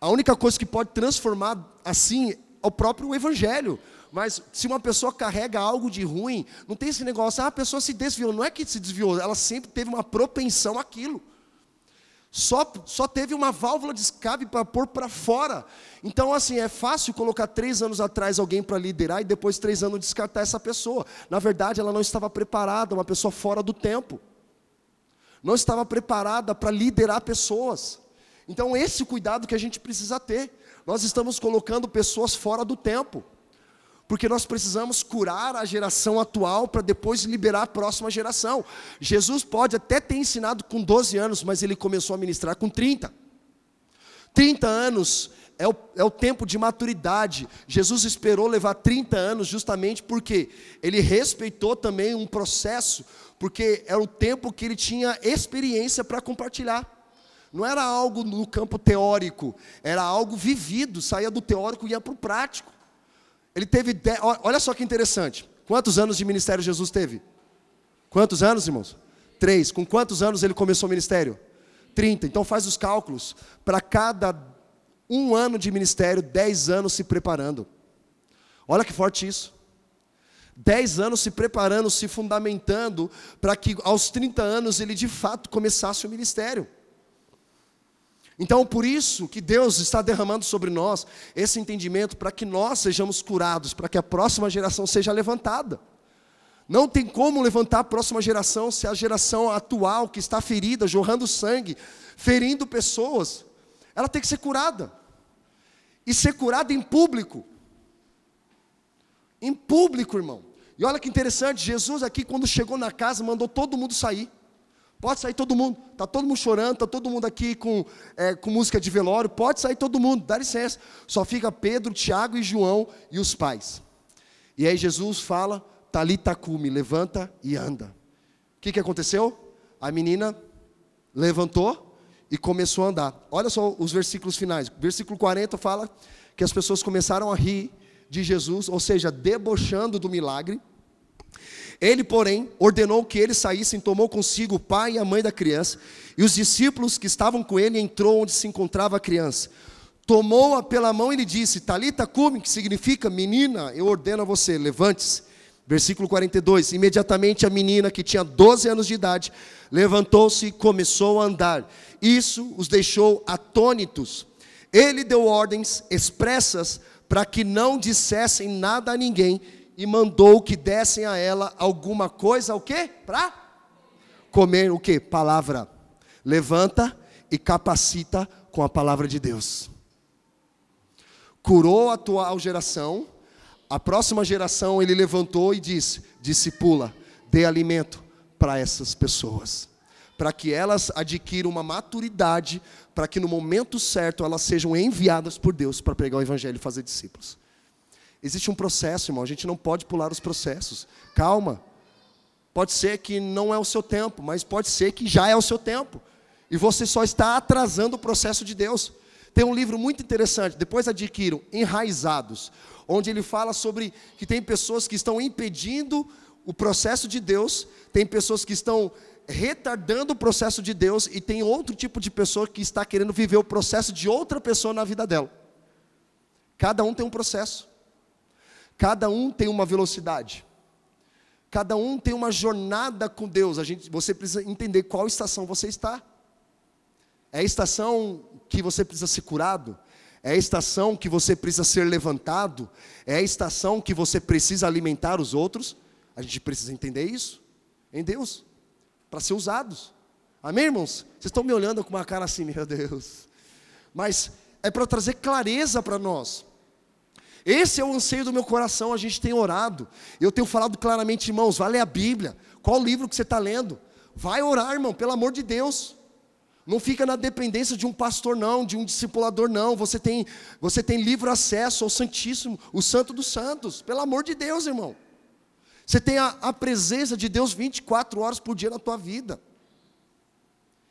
A única coisa que pode transformar assim é o próprio Evangelho. Mas se uma pessoa carrega algo de ruim, não tem esse negócio, ah, a pessoa se desviou. Não é que se desviou, ela sempre teve uma propensão àquilo. Só, só teve uma válvula de escape para pôr para fora. Então, assim, é fácil colocar três anos atrás alguém para liderar e depois três anos descartar essa pessoa. Na verdade, ela não estava preparada, uma pessoa fora do tempo. Não estava preparada para liderar pessoas. Então, esse cuidado que a gente precisa ter. Nós estamos colocando pessoas fora do tempo porque nós precisamos curar a geração atual para depois liberar a próxima geração. Jesus pode até ter ensinado com 12 anos, mas ele começou a ministrar com 30. 30 anos é o, é o tempo de maturidade. Jesus esperou levar 30 anos justamente porque ele respeitou também um processo, porque era o tempo que ele tinha experiência para compartilhar. Não era algo no campo teórico, era algo vivido, saía do teórico e ia para o prático. Ele teve, dez, olha só que interessante. Quantos anos de ministério Jesus teve? Quantos anos, irmãos? Três. Com quantos anos ele começou o ministério? Trinta. Então faz os cálculos. Para cada um ano de ministério, dez anos se preparando. Olha que forte isso. Dez anos se preparando, se fundamentando, para que aos 30 anos ele de fato começasse o ministério. Então, por isso que Deus está derramando sobre nós esse entendimento para que nós sejamos curados, para que a próxima geração seja levantada. Não tem como levantar a próxima geração se a geração atual que está ferida, jorrando sangue, ferindo pessoas, ela tem que ser curada. E ser curada em público. Em público, irmão. E olha que interessante, Jesus aqui quando chegou na casa mandou todo mundo sair. Pode sair todo mundo. Está todo mundo chorando, está todo mundo aqui com, é, com música de velório. Pode sair todo mundo, dá licença. Só fica Pedro, Tiago e João e os pais. E aí Jesus fala, Talita cume, levanta e anda. O que, que aconteceu? A menina levantou e começou a andar. Olha só os versículos finais. Versículo 40 fala que as pessoas começaram a rir de Jesus, ou seja, debochando do milagre. Ele, porém, ordenou que eles saíssem, tomou consigo o pai e a mãe da criança, e os discípulos que estavam com ele entrou onde se encontrava a criança. Tomou-a pela mão e lhe disse: Talita cume, que significa menina, eu ordeno a você, levante-se. Versículo 42: Imediatamente a menina, que tinha 12 anos de idade, levantou-se e começou a andar. Isso os deixou atônitos. Ele deu ordens expressas para que não dissessem nada a ninguém e mandou que dessem a ela alguma coisa, o quê? Para comer o quê? Palavra. Levanta e capacita com a palavra de Deus. Curou a atual geração, a próxima geração ele levantou e disse: discipula, dê alimento para essas pessoas, para que elas adquiram uma maturidade, para que no momento certo elas sejam enviadas por Deus para pregar o evangelho e fazer discípulos. Existe um processo, irmão, a gente não pode pular os processos. Calma. Pode ser que não é o seu tempo, mas pode ser que já é o seu tempo. E você só está atrasando o processo de Deus. Tem um livro muito interessante, depois adquiram, Enraizados, onde ele fala sobre que tem pessoas que estão impedindo o processo de Deus, tem pessoas que estão retardando o processo de Deus e tem outro tipo de pessoa que está querendo viver o processo de outra pessoa na vida dela. Cada um tem um processo. Cada um tem uma velocidade. Cada um tem uma jornada com Deus. A gente, você precisa entender qual estação você está. É a estação que você precisa ser curado? É a estação que você precisa ser levantado? É a estação que você precisa alimentar os outros? A gente precisa entender isso em Deus, para ser usados. Amém, irmãos? Vocês estão me olhando com uma cara assim, meu Deus. Mas é para trazer clareza para nós. Esse é o anseio do meu coração, a gente tem orado. Eu tenho falado claramente, irmãos, vai ler a Bíblia. Qual livro que você está lendo? Vai orar, irmão, pelo amor de Deus. Não fica na dependência de um pastor, não, de um discipulador, não. Você tem, você tem livre acesso ao Santíssimo, o Santo dos Santos. Pelo amor de Deus, irmão. Você tem a, a presença de Deus 24 horas por dia na tua vida.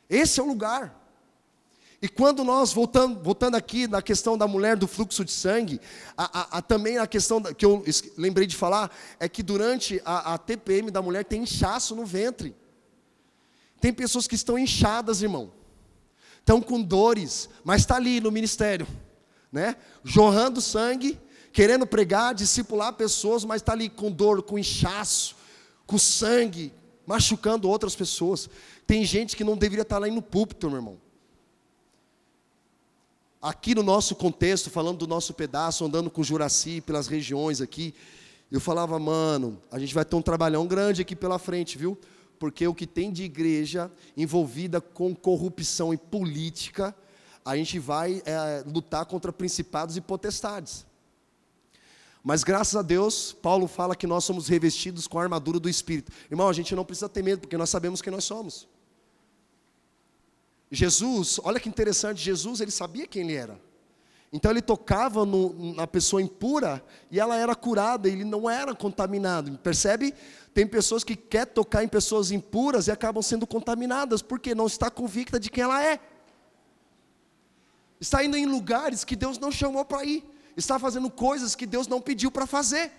Esse é o lugar. E quando nós, voltando, voltando aqui na questão da mulher do fluxo de sangue, a, a, a também a questão da, que eu lembrei de falar, é que durante a, a TPM da mulher tem inchaço no ventre. Tem pessoas que estão inchadas, irmão. estão com dores, mas está ali no ministério, né? jorrando sangue, querendo pregar, discipular pessoas, mas está ali com dor, com inchaço, com sangue, machucando outras pessoas. Tem gente que não deveria estar tá lá no púlpito, meu irmão. Aqui no nosso contexto, falando do nosso pedaço, andando com Juraci pelas regiões aqui, eu falava, mano, a gente vai ter um trabalhão grande aqui pela frente, viu? Porque o que tem de igreja envolvida com corrupção e política, a gente vai é, lutar contra principados e potestades. Mas graças a Deus, Paulo fala que nós somos revestidos com a armadura do Espírito. Irmão, a gente não precisa ter medo, porque nós sabemos quem nós somos. Jesus, olha que interessante, Jesus ele sabia quem ele era. Então ele tocava no, na pessoa impura e ela era curada, ele não era contaminado. Percebe? Tem pessoas que querem tocar em pessoas impuras e acabam sendo contaminadas, porque não está convicta de quem ela é. Está indo em lugares que Deus não chamou para ir está fazendo coisas que Deus não pediu para fazer.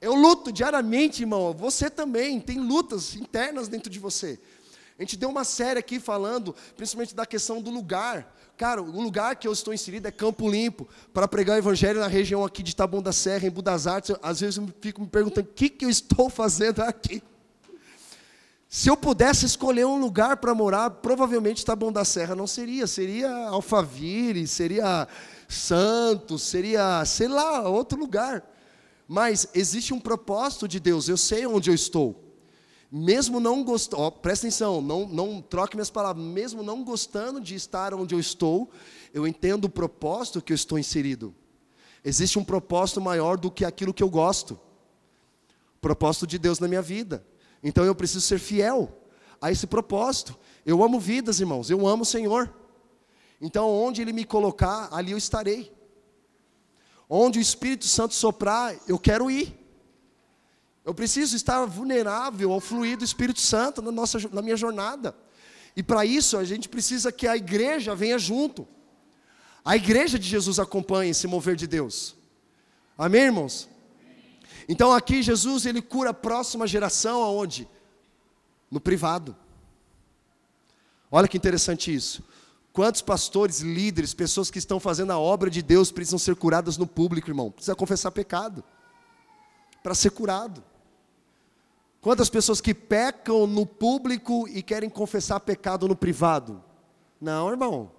Eu luto diariamente, irmão. Você também tem lutas internas dentro de você. A gente deu uma série aqui falando, principalmente da questão do lugar. Cara, o lugar que eu estou inserido é Campo Limpo, para pregar o evangelho na região aqui de Taboão da Serra, em Budas Artes. Às vezes eu fico me perguntando, o que, que eu estou fazendo aqui? Se eu pudesse escolher um lugar para morar, provavelmente Taboão da Serra não seria. Seria Alphaville, seria Santos, seria, sei lá, outro lugar. Mas existe um propósito de Deus, eu sei onde eu estou. Mesmo não gostando, presta atenção, não, não troque minhas palavras, mesmo não gostando de estar onde eu estou, eu entendo o propósito que eu estou inserido. Existe um propósito maior do que aquilo que eu gosto. propósito de Deus na minha vida. Então eu preciso ser fiel a esse propósito. Eu amo vidas, irmãos, eu amo o Senhor. Então, onde Ele me colocar, ali eu estarei. Onde o Espírito Santo soprar, eu quero ir. Eu preciso estar vulnerável ao fluir do Espírito Santo na, nossa, na minha jornada. E para isso, a gente precisa que a igreja venha junto. A igreja de Jesus acompanhe esse mover de Deus. Amém, irmãos? Então aqui Jesus ele cura a próxima geração aonde? No privado. Olha que interessante isso. Quantos pastores, líderes, pessoas que estão fazendo a obra de Deus precisam ser curadas no público, irmão? Precisa confessar pecado para ser curado. Quantas pessoas que pecam no público e querem confessar pecado no privado? Não, irmão.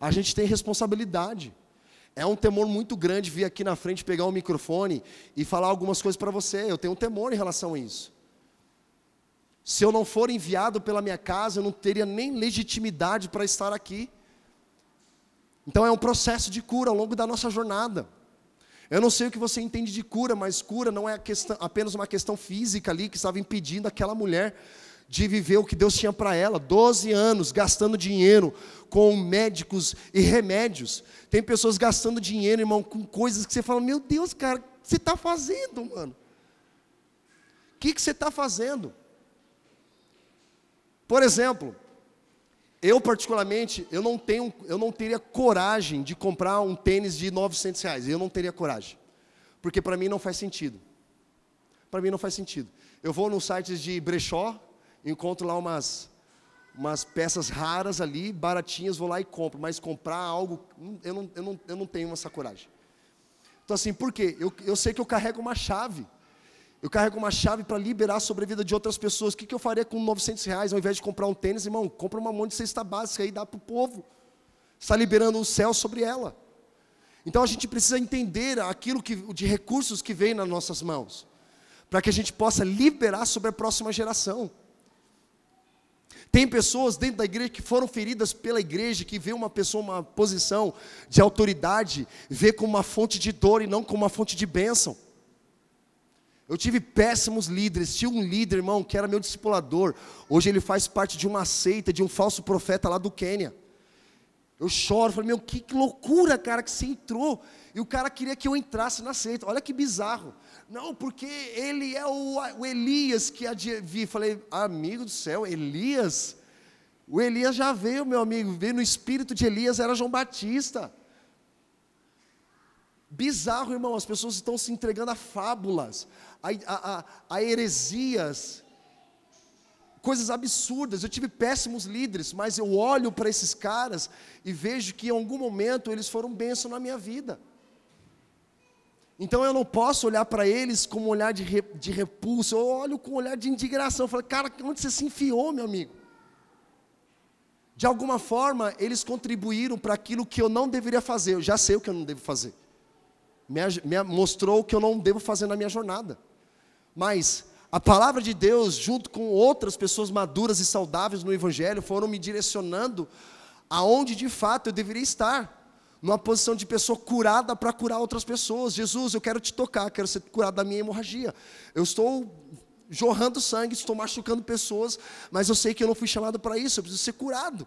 A gente tem responsabilidade. É um temor muito grande vir aqui na frente, pegar um microfone e falar algumas coisas para você. Eu tenho um temor em relação a isso. Se eu não for enviado pela minha casa, eu não teria nem legitimidade para estar aqui. Então é um processo de cura ao longo da nossa jornada. Eu não sei o que você entende de cura, mas cura não é questão, apenas uma questão física ali que estava impedindo aquela mulher de viver o que Deus tinha para ela. Doze anos gastando dinheiro com médicos e remédios. Tem pessoas gastando dinheiro, irmão, com coisas que você fala: Meu Deus, cara, o que você está fazendo, mano? O que, que você está fazendo? Por exemplo, eu particularmente, eu não tenho, eu não teria coragem de comprar um tênis de 900 reais. Eu não teria coragem, porque para mim não faz sentido. Para mim não faz sentido. Eu vou nos sites de brechó, encontro lá umas umas peças raras ali, baratinhas, vou lá e compro. Mas comprar algo, hum, eu não, eu não, eu não tenho essa coragem. Então assim, por quê? Eu, eu sei que eu carrego uma chave. Eu carrego uma chave para liberar sobre a vida de outras pessoas. O que, que eu faria com 900 reais ao invés de comprar um tênis, irmão? Compra uma monte de cesta básica e dá para o povo. Está liberando o céu sobre ela. Então a gente precisa entender aquilo que, de recursos que vem nas nossas mãos, para que a gente possa liberar sobre a próxima geração. Tem pessoas dentro da igreja que foram feridas pela igreja, que vê uma pessoa, uma posição de autoridade, vê como uma fonte de dor e não como uma fonte de bênção. Eu tive péssimos líderes. Tinha um líder, irmão, que era meu discipulador. Hoje ele faz parte de uma seita, de um falso profeta lá do Quênia. Eu choro, falei, meu, que, que loucura, cara, que você entrou. E o cara queria que eu entrasse na seita. Olha que bizarro. Não, porque ele é o, o Elias que vi. Falei, amigo do céu, Elias? O Elias já veio, meu amigo. Veio no espírito de Elias, era João Batista. Bizarro, irmão, as pessoas estão se entregando a fábulas, a, a, a, heresias, coisas absurdas. Eu tive péssimos líderes, mas eu olho para esses caras e vejo que em algum momento eles foram bênção na minha vida. Então eu não posso olhar para eles com um olhar de, re, de repulso, eu olho com um olhar de indignação. Eu falo, cara, onde você se enfiou, meu amigo? De alguma forma, eles contribuíram para aquilo que eu não deveria fazer. Eu já sei o que eu não devo fazer. Me, me mostrou o que eu não devo fazer na minha jornada. Mas a palavra de Deus, junto com outras pessoas maduras e saudáveis no Evangelho, foram me direcionando aonde de fato eu deveria estar. Numa posição de pessoa curada para curar outras pessoas. Jesus, eu quero te tocar, quero ser curado da minha hemorragia. Eu estou jorrando sangue, estou machucando pessoas, mas eu sei que eu não fui chamado para isso, eu preciso ser curado.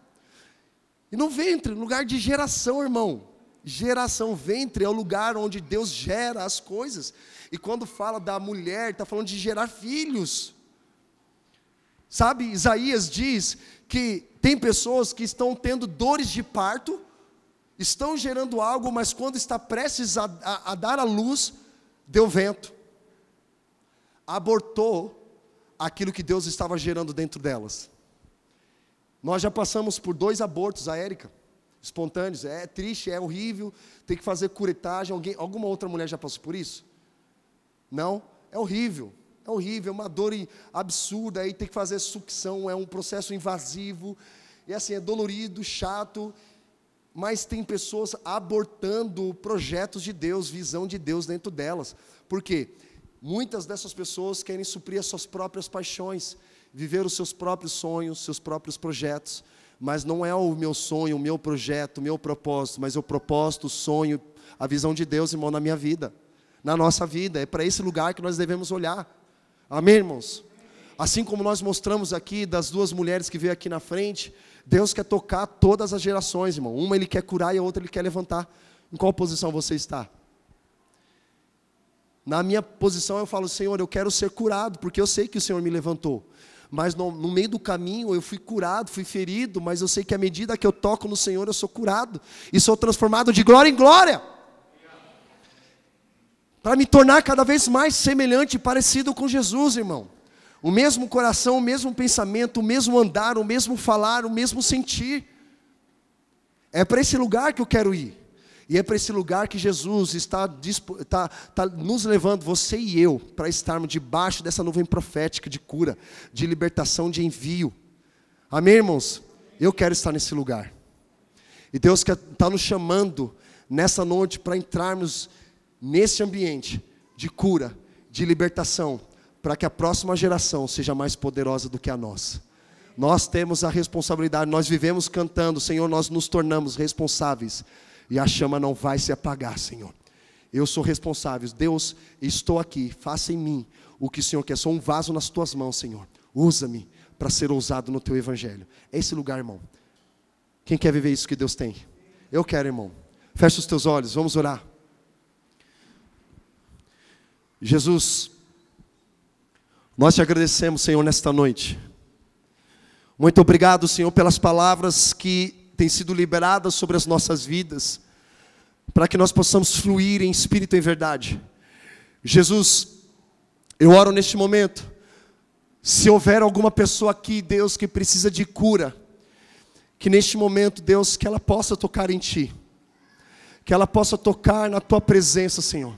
E no ventre, lugar de geração, irmão. Geração, ventre é o lugar onde Deus gera as coisas. E quando fala da mulher, está falando de gerar filhos. Sabe, Isaías diz que tem pessoas que estão tendo dores de parto, estão gerando algo, mas quando está prestes a, a, a dar a luz, deu vento. Abortou aquilo que Deus estava gerando dentro delas. Nós já passamos por dois abortos, a Érica, espontâneos. É triste, é horrível, tem que fazer curetagem. Alguém, alguma outra mulher já passou por isso? Não, é horrível. É horrível, é uma dor absurda, aí tem que fazer sucção, é um processo invasivo, e assim, é dolorido, chato, mas tem pessoas abortando projetos de Deus, visão de Deus dentro delas. Por quê? Muitas dessas pessoas querem suprir as suas próprias paixões, viver os seus próprios sonhos, seus próprios projetos, mas não é o meu sonho, o meu projeto, o meu propósito, mas o propósito, o sonho, a visão de Deus, irmão, na minha vida na nossa vida. É para esse lugar que nós devemos olhar. Amém, irmãos? Assim como nós mostramos aqui das duas mulheres que veio aqui na frente, Deus quer tocar todas as gerações, irmão. Uma ele quer curar e a outra ele quer levantar. Em qual posição você está? Na minha posição eu falo, Senhor, eu quero ser curado, porque eu sei que o Senhor me levantou. Mas no, no, meio do caminho eu fui curado, fui ferido, mas eu sei que à medida que eu toco no Senhor eu sou curado e sou transformado de glória em glória para me tornar cada vez mais semelhante e parecido com Jesus, irmão. O mesmo coração, o mesmo pensamento, o mesmo andar, o mesmo falar, o mesmo sentir. É para esse lugar que eu quero ir. E é para esse lugar que Jesus está, está, está nos levando, você e eu, para estarmos debaixo dessa nuvem profética de cura, de libertação, de envio. Amém, irmãos? Eu quero estar nesse lugar. E Deus está nos chamando nessa noite para entrarmos nesse ambiente de cura, de libertação, para que a próxima geração seja mais poderosa do que a nossa. Nós temos a responsabilidade, nós vivemos cantando, Senhor, nós nos tornamos responsáveis e a chama não vai se apagar, Senhor. Eu sou responsável, Deus, estou aqui, faça em mim o que o Senhor quer. Sou um vaso nas tuas mãos, Senhor. Usa-me para ser ousado no teu evangelho. É esse lugar, irmão. Quem quer viver isso que Deus tem? Eu quero, irmão. Feche os teus olhos, vamos orar. Jesus, nós te agradecemos, Senhor, nesta noite. Muito obrigado, Senhor, pelas palavras que têm sido liberadas sobre as nossas vidas, para que nós possamos fluir em espírito e em verdade. Jesus, eu oro neste momento, se houver alguma pessoa aqui, Deus, que precisa de cura, que neste momento, Deus, que ela possa tocar em Ti, que ela possa tocar na Tua presença, Senhor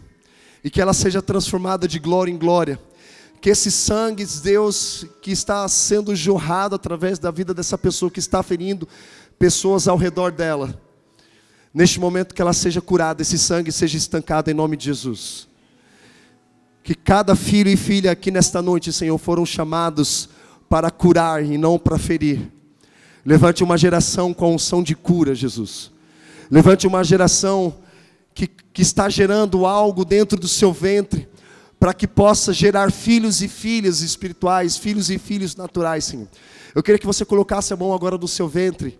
e que ela seja transformada de glória em glória. Que esse sangue, Deus, que está sendo jorrado através da vida dessa pessoa que está ferindo pessoas ao redor dela, neste momento que ela seja curada, esse sangue seja estancado em nome de Jesus. Que cada filho e filha aqui nesta noite, Senhor, foram chamados para curar e não para ferir. Levante uma geração com unção de cura, Jesus. Levante uma geração que, que está gerando algo dentro do seu ventre, para que possa gerar filhos e filhas espirituais, filhos e filhos naturais, Senhor. Eu queria que você colocasse a mão agora no seu ventre.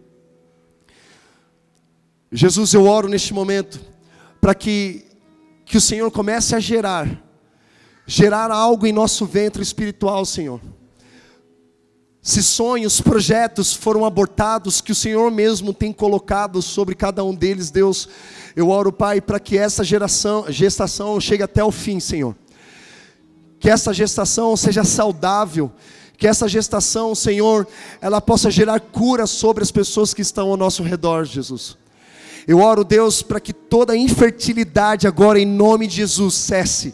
Jesus, eu oro neste momento, para que, que o Senhor comece a gerar, gerar algo em nosso ventre espiritual, Senhor. Se sonhos, projetos foram abortados, que o Senhor mesmo tem colocado sobre cada um deles, Deus, eu oro, Pai, para que essa geração, gestação chegue até o fim, Senhor. Que essa gestação seja saudável, Que essa gestação, Senhor, ela possa gerar cura sobre as pessoas que estão ao nosso redor, Jesus. Eu oro, Deus, para que toda infertilidade agora, em nome de Jesus, cesse.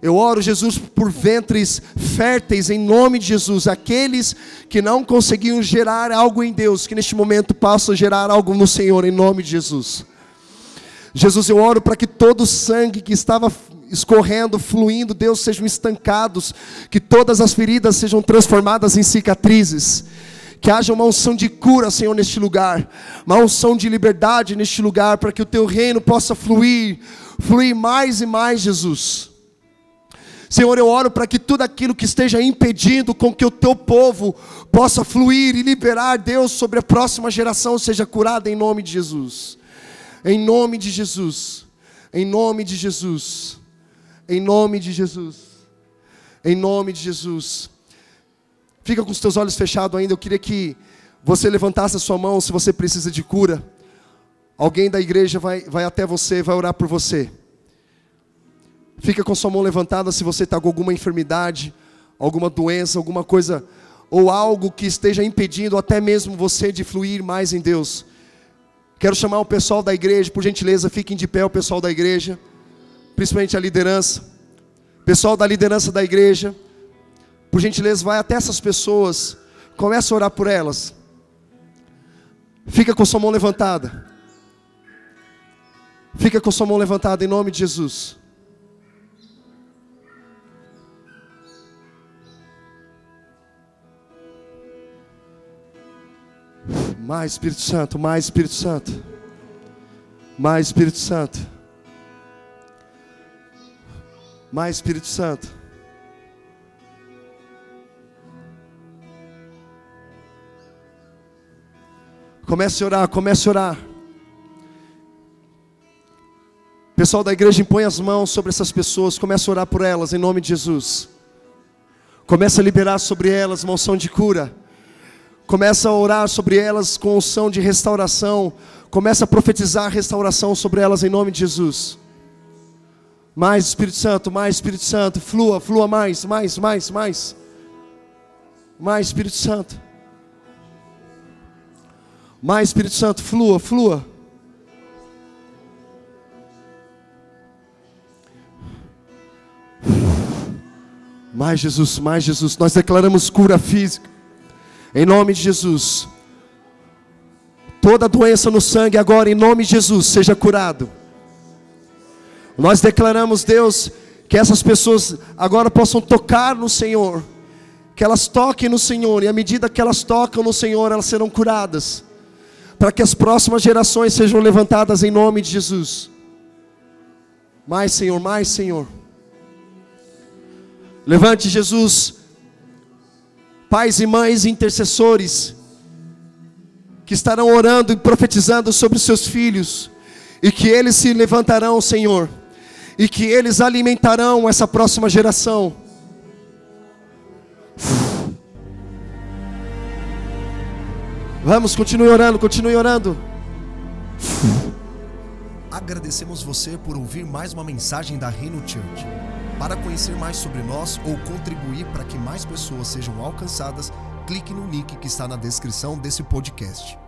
Eu oro, Jesus, por ventres férteis, em nome de Jesus. Aqueles que não conseguiam gerar algo em Deus, que neste momento possam gerar algo no Senhor, em nome de Jesus. Jesus, eu oro para que todo o sangue que estava escorrendo, fluindo, Deus, sejam estancados, que todas as feridas sejam transformadas em cicatrizes. Que haja uma unção de cura, Senhor, neste lugar, uma unção de liberdade neste lugar, para que o teu reino possa fluir, fluir mais e mais, Jesus. Senhor, eu oro para que tudo aquilo que esteja impedindo com que o teu povo possa fluir e liberar, Deus, sobre a próxima geração seja curado em nome de Jesus. Em nome de Jesus. Em nome de Jesus. Em nome de Jesus. Em nome de Jesus. Fica com os teus olhos fechados ainda. Eu queria que você levantasse a sua mão se você precisa de cura. Alguém da igreja vai, vai até você, vai orar por você. Fica com sua mão levantada se você está com alguma enfermidade, alguma doença, alguma coisa, ou algo que esteja impedindo até mesmo você de fluir mais em Deus. Quero chamar o pessoal da igreja, por gentileza, fiquem de pé o pessoal da igreja, principalmente a liderança. Pessoal da liderança da igreja, por gentileza, vai até essas pessoas, começa a orar por elas. Fica com sua mão levantada. Fica com sua mão levantada em nome de Jesus. Mais Espírito Santo, mais Espírito Santo. Mais Espírito Santo. Mais Espírito Santo. Comece a orar, comece a orar. Pessoal da igreja, impõe as mãos sobre essas pessoas, comece a orar por elas em nome de Jesus. Comece a liberar sobre elas uma unção de cura. Começa a orar sobre elas com unção de restauração. Começa a profetizar restauração sobre elas em nome de Jesus. Mais Espírito Santo, mais Espírito Santo, flua, flua mais, mais, mais, mais. Mais Espírito Santo. Mais Espírito Santo, flua, flua. Mais Jesus, mais Jesus. Nós declaramos cura física. Em nome de Jesus. Toda doença no sangue agora, em nome de Jesus, seja curado. Nós declaramos, Deus, que essas pessoas agora possam tocar no Senhor. Que elas toquem no Senhor, e à medida que elas tocam no Senhor, elas serão curadas. Para que as próximas gerações sejam levantadas em nome de Jesus. Mais, Senhor, mais, Senhor. Levante, Jesus, pais e mães intercessores, que estarão orando e profetizando sobre os seus filhos, e que eles se levantarão, Senhor, e que eles alimentarão essa próxima geração. Vamos, continue orando, continue orando. Agradecemos você por ouvir mais uma mensagem da Reno Church. Para conhecer mais sobre nós ou contribuir para que mais pessoas sejam alcançadas, clique no link que está na descrição desse podcast.